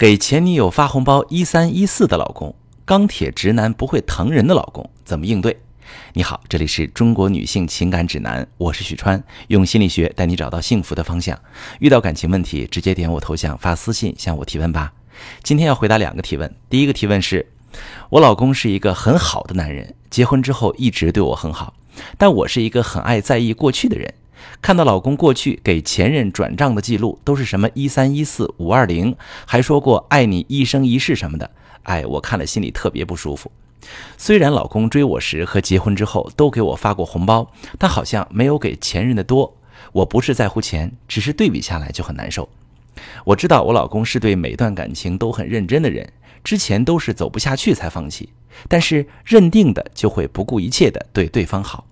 给前女友发红包一三一四的老公，钢铁直男不会疼人的老公怎么应对？你好，这里是中国女性情感指南，我是许川，用心理学带你找到幸福的方向。遇到感情问题，直接点我头像发私信向我提问吧。今天要回答两个提问，第一个提问是：我老公是一个很好的男人，结婚之后一直对我很好，但我是一个很爱在意过去的人。看到老公过去给前任转账的记录都是什么一三一四五二零，还说过爱你一生一世什么的，哎，我看了心里特别不舒服。虽然老公追我时和结婚之后都给我发过红包，但好像没有给前任的多。我不是在乎钱，只是对比下来就很难受。我知道我老公是对每段感情都很认真的人，之前都是走不下去才放弃，但是认定的就会不顾一切的对对方好。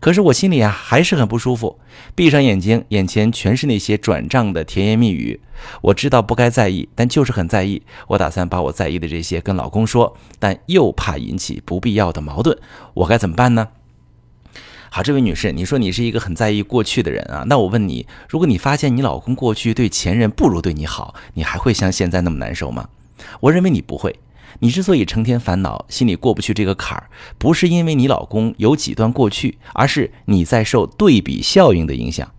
可是我心里啊还是很不舒服，闭上眼睛，眼前全是那些转账的甜言蜜语。我知道不该在意，但就是很在意。我打算把我在意的这些跟老公说，但又怕引起不必要的矛盾，我该怎么办呢？好，这位女士，你说你是一个很在意过去的人啊，那我问你，如果你发现你老公过去对前任不如对你好，你还会像现在那么难受吗？我认为你不会。你之所以成天烦恼，心里过不去这个坎儿，不是因为你老公有几段过去，而是你在受对比效应的影响。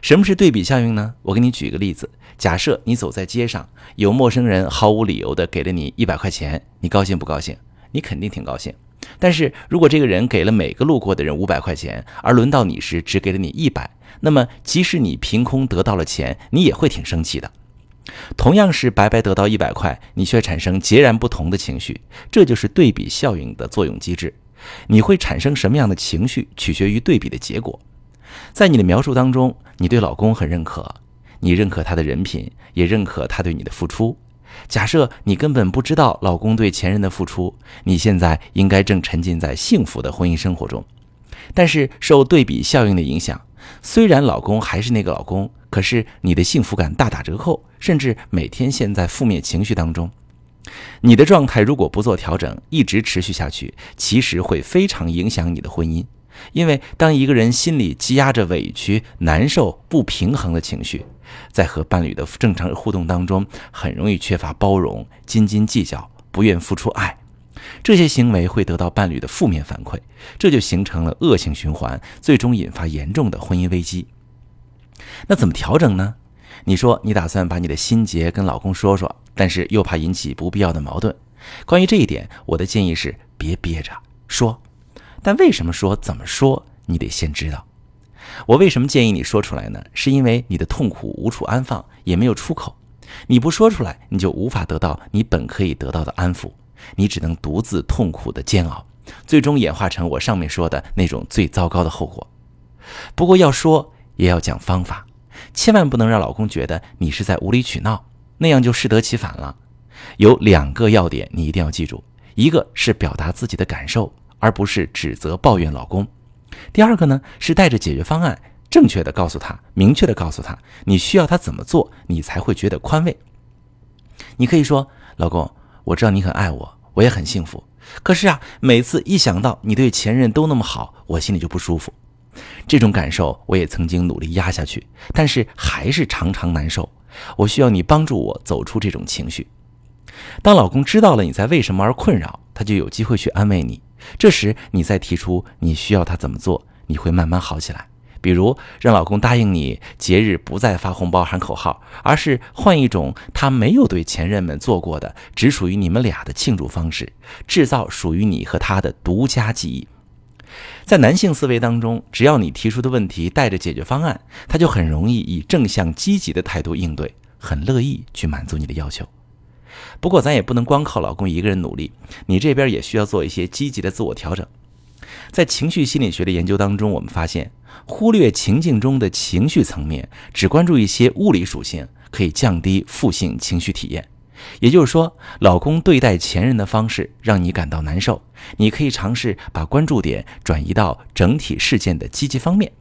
什么是对比效应呢？我给你举个例子：假设你走在街上，有陌生人毫无理由的给了你一百块钱，你高兴不高兴？你肯定挺高兴。但是如果这个人给了每个路过的人五百块钱，而轮到你时只给了你一百，那么即使你凭空得到了钱，你也会挺生气的。同样是白白得到一百块，你却产生截然不同的情绪，这就是对比效应的作用机制。你会产生什么样的情绪，取决于对比的结果。在你的描述当中，你对老公很认可，你认可他的人品，也认可他对你的付出。假设你根本不知道老公对前任的付出，你现在应该正沉浸在幸福的婚姻生活中。但是受对比效应的影响，虽然老公还是那个老公。可是你的幸福感大打折扣，甚至每天陷在负面情绪当中。你的状态如果不做调整，一直持续下去，其实会非常影响你的婚姻。因为当一个人心里积压着委屈、难受、不平衡的情绪，在和伴侣的正常互动当中，很容易缺乏包容、斤斤计较、不愿付出爱，这些行为会得到伴侣的负面反馈，这就形成了恶性循环，最终引发严重的婚姻危机。那怎么调整呢？你说你打算把你的心结跟老公说说，但是又怕引起不必要的矛盾。关于这一点，我的建议是别憋着说。但为什么说、怎么说，你得先知道。我为什么建议你说出来呢？是因为你的痛苦无处安放，也没有出口。你不说出来，你就无法得到你本可以得到的安抚，你只能独自痛苦的煎熬，最终演化成我上面说的那种最糟糕的后果。不过要说。也要讲方法，千万不能让老公觉得你是在无理取闹，那样就适得其反了。有两个要点你一定要记住：一个是表达自己的感受，而不是指责抱怨老公；第二个呢是带着解决方案，正确的告诉他，明确的告诉他你需要他怎么做，你才会觉得宽慰。你可以说：“老公，我知道你很爱我，我也很幸福。可是啊，每次一想到你对前任都那么好，我心里就不舒服。”这种感受我也曾经努力压下去，但是还是常常难受。我需要你帮助我走出这种情绪。当老公知道了你在为什么而困扰，他就有机会去安慰你。这时你再提出你需要他怎么做，你会慢慢好起来。比如让老公答应你节日不再发红包喊口号，而是换一种他没有对前任们做过的、只属于你们俩的庆祝方式，制造属于你和他的独家记忆。在男性思维当中，只要你提出的问题带着解决方案，他就很容易以正向积极的态度应对，很乐意去满足你的要求。不过，咱也不能光靠老公一个人努力，你这边也需要做一些积极的自我调整。在情绪心理学的研究当中，我们发现，忽略情境中的情绪层面，只关注一些物理属性，可以降低负性情绪体验。也就是说，老公对待前任的方式让你感到难受，你可以尝试把关注点转移到整体事件的积极方面。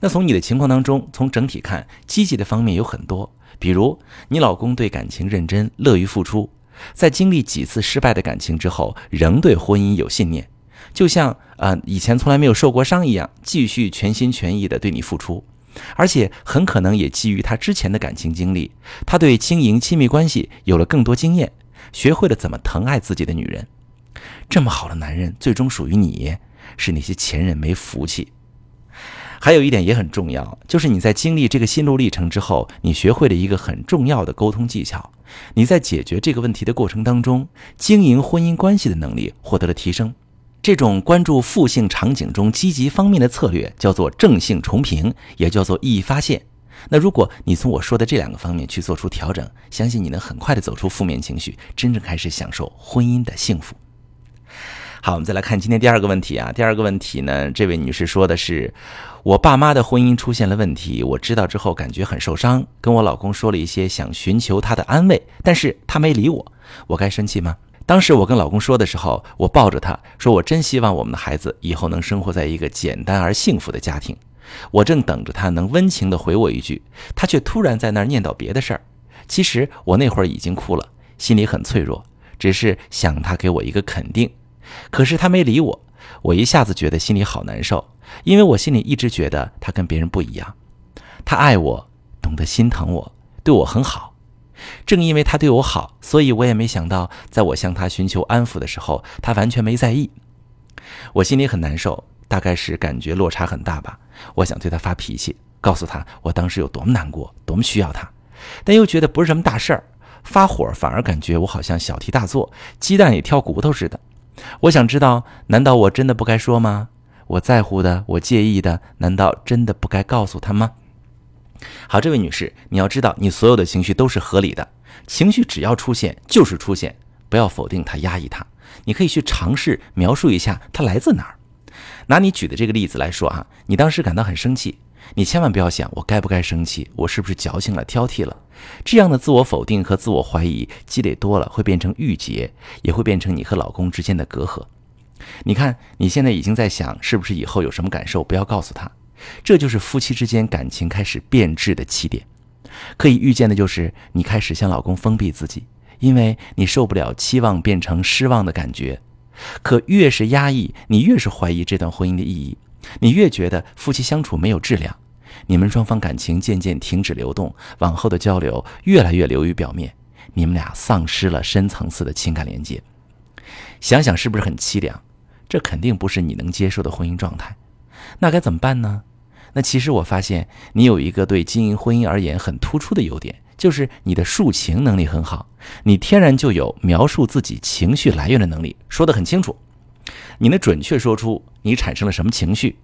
那从你的情况当中，从整体看，积极的方面有很多，比如你老公对感情认真，乐于付出，在经历几次失败的感情之后，仍对婚姻有信念，就像啊以前从来没有受过伤一样，继续全心全意的对你付出。而且很可能也基于他之前的感情经历，他对经营亲密关系有了更多经验，学会了怎么疼爱自己的女人。这么好的男人，最终属于你，是那些前任没福气。还有一点也很重要，就是你在经历这个心路历程之后，你学会了一个很重要的沟通技巧。你在解决这个问题的过程当中，经营婚姻关系的能力获得了提升。这种关注负性场景中积极方面的策略，叫做正性重评，也叫做意义发现。那如果你从我说的这两个方面去做出调整，相信你能很快的走出负面情绪，真正开始享受婚姻的幸福。好，我们再来看今天第二个问题啊。第二个问题呢，这位女士说的是，我爸妈的婚姻出现了问题，我知道之后感觉很受伤，跟我老公说了一些想寻求他的安慰，但是他没理我，我该生气吗？当时我跟老公说的时候，我抱着他说，我真希望我们的孩子以后能生活在一个简单而幸福的家庭。我正等着他能温情地回我一句，他却突然在那儿念叨别的事儿。其实我那会儿已经哭了，心里很脆弱，只是想他给我一个肯定。可是他没理我，我一下子觉得心里好难受，因为我心里一直觉得他跟别人不一样，他爱我，懂得心疼我，对我很好。正因为他对我好，所以我也没想到，在我向他寻求安抚的时候，他完全没在意。我心里很难受，大概是感觉落差很大吧。我想对他发脾气，告诉他我当时有多么难过，多么需要他，但又觉得不是什么大事儿，发火反而感觉我好像小题大做，鸡蛋里挑骨头似的。我想知道，难道我真的不该说吗？我在乎的，我介意的，难道真的不该告诉他吗？好，这位女士，你要知道，你所有的情绪都是合理的，情绪只要出现就是出现，不要否定它，压抑它。你可以去尝试描述一下它来自哪儿。拿你举的这个例子来说啊，你当时感到很生气，你千万不要想我该不该生气，我是不是矫情了、挑剔了？这样的自我否定和自我怀疑积累多了，会变成郁结，也会变成你和老公之间的隔阂。你看，你现在已经在想，是不是以后有什么感受不要告诉他？这就是夫妻之间感情开始变质的起点。可以预见的就是，你开始向老公封闭自己，因为你受不了期望变成失望的感觉。可越是压抑，你越是怀疑这段婚姻的意义，你越觉得夫妻相处没有质量。你们双方感情渐渐停止流动，往后的交流越来越流于表面，你们俩丧失了深层次的情感连接。想想是不是很凄凉？这肯定不是你能接受的婚姻状态。那该怎么办呢？那其实我发现你有一个对经营婚姻而言很突出的优点，就是你的抒情能力很好。你天然就有描述自己情绪来源的能力，说得很清楚。你能准确说出你产生了什么情绪，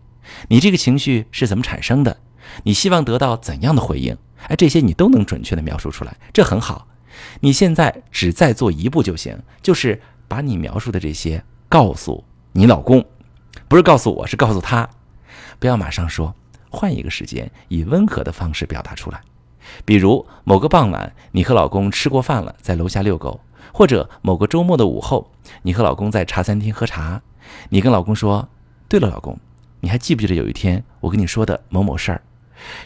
你这个情绪是怎么产生的，你希望得到怎样的回应？哎，这些你都能准确的描述出来，这很好。你现在只再做一步就行，就是把你描述的这些告诉你老公，不是告诉我，是告诉他。不要马上说。换一个时间，以温和的方式表达出来，比如某个傍晚，你和老公吃过饭了，在楼下遛狗；或者某个周末的午后，你和老公在茶餐厅喝茶。你跟老公说：“对了，老公，你还记不记得有一天我跟你说的某某事儿？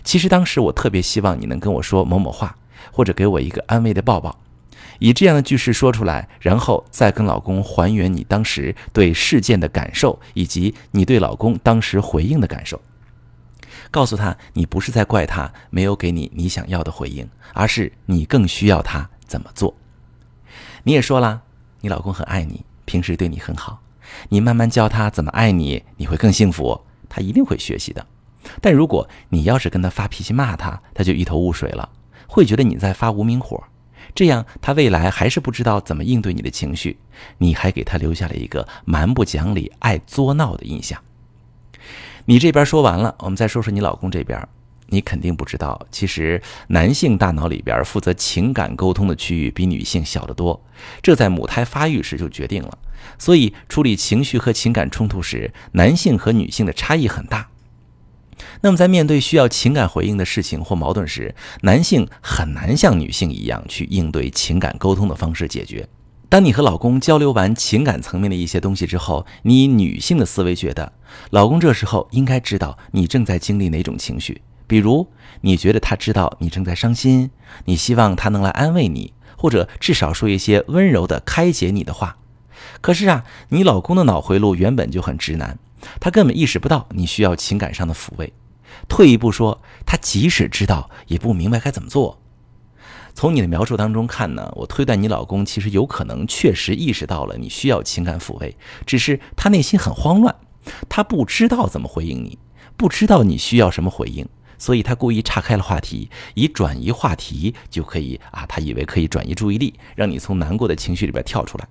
其实当时我特别希望你能跟我说某某话，或者给我一个安慰的抱抱。”以这样的句式说出来，然后再跟老公还原你当时对事件的感受，以及你对老公当时回应的感受。告诉他，你不是在怪他没有给你你想要的回应，而是你更需要他怎么做。你也说了，你老公很爱你，平时对你很好，你慢慢教他怎么爱你，你会更幸福。他一定会学习的。但如果你要是跟他发脾气骂他，他就一头雾水了，会觉得你在发无名火，这样他未来还是不知道怎么应对你的情绪，你还给他留下了一个蛮不讲理、爱作闹的印象。你这边说完了，我们再说说你老公这边。你肯定不知道，其实男性大脑里边负责情感沟通的区域比女性小得多，这在母胎发育时就决定了。所以处理情绪和情感冲突时，男性和女性的差异很大。那么在面对需要情感回应的事情或矛盾时，男性很难像女性一样去应对情感沟通的方式解决。当你和老公交流完情感层面的一些东西之后，你以女性的思维觉得，老公这时候应该知道你正在经历哪种情绪。比如，你觉得他知道你正在伤心，你希望他能来安慰你，或者至少说一些温柔的开解你的话。可是啊，你老公的脑回路原本就很直男，他根本意识不到你需要情感上的抚慰。退一步说，他即使知道，也不明白该怎么做。从你的描述当中看呢，我推断你老公其实有可能确实意识到了你需要情感抚慰，只是他内心很慌乱，他不知道怎么回应你，不知道你需要什么回应，所以他故意岔开了话题，以转移话题就可以啊，他以为可以转移注意力，让你从难过的情绪里边跳出来。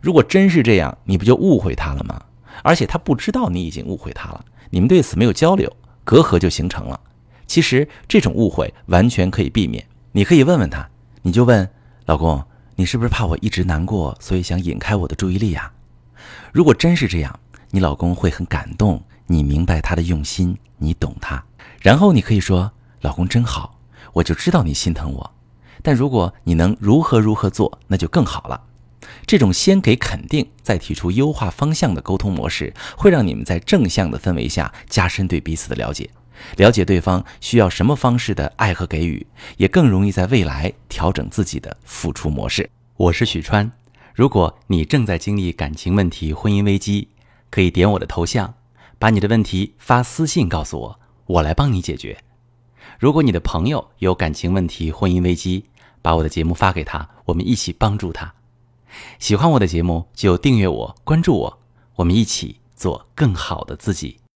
如果真是这样，你不就误会他了吗？而且他不知道你已经误会他了，你们对此没有交流，隔阂就形成了。其实这种误会完全可以避免。你可以问问他，你就问老公，你是不是怕我一直难过，所以想引开我的注意力呀？如果真是这样，你老公会很感动，你明白他的用心，你懂他。然后你可以说，老公真好，我就知道你心疼我。但如果你能如何如何做，那就更好了。这种先给肯定，再提出优化方向的沟通模式，会让你们在正向的氛围下加深对彼此的了解。了解对方需要什么方式的爱和给予，也更容易在未来调整自己的付出模式。我是许川，如果你正在经历感情问题、婚姻危机，可以点我的头像，把你的问题发私信告诉我，我来帮你解决。如果你的朋友有感情问题、婚姻危机，把我的节目发给他，我们一起帮助他。喜欢我的节目就订阅我、关注我，我们一起做更好的自己。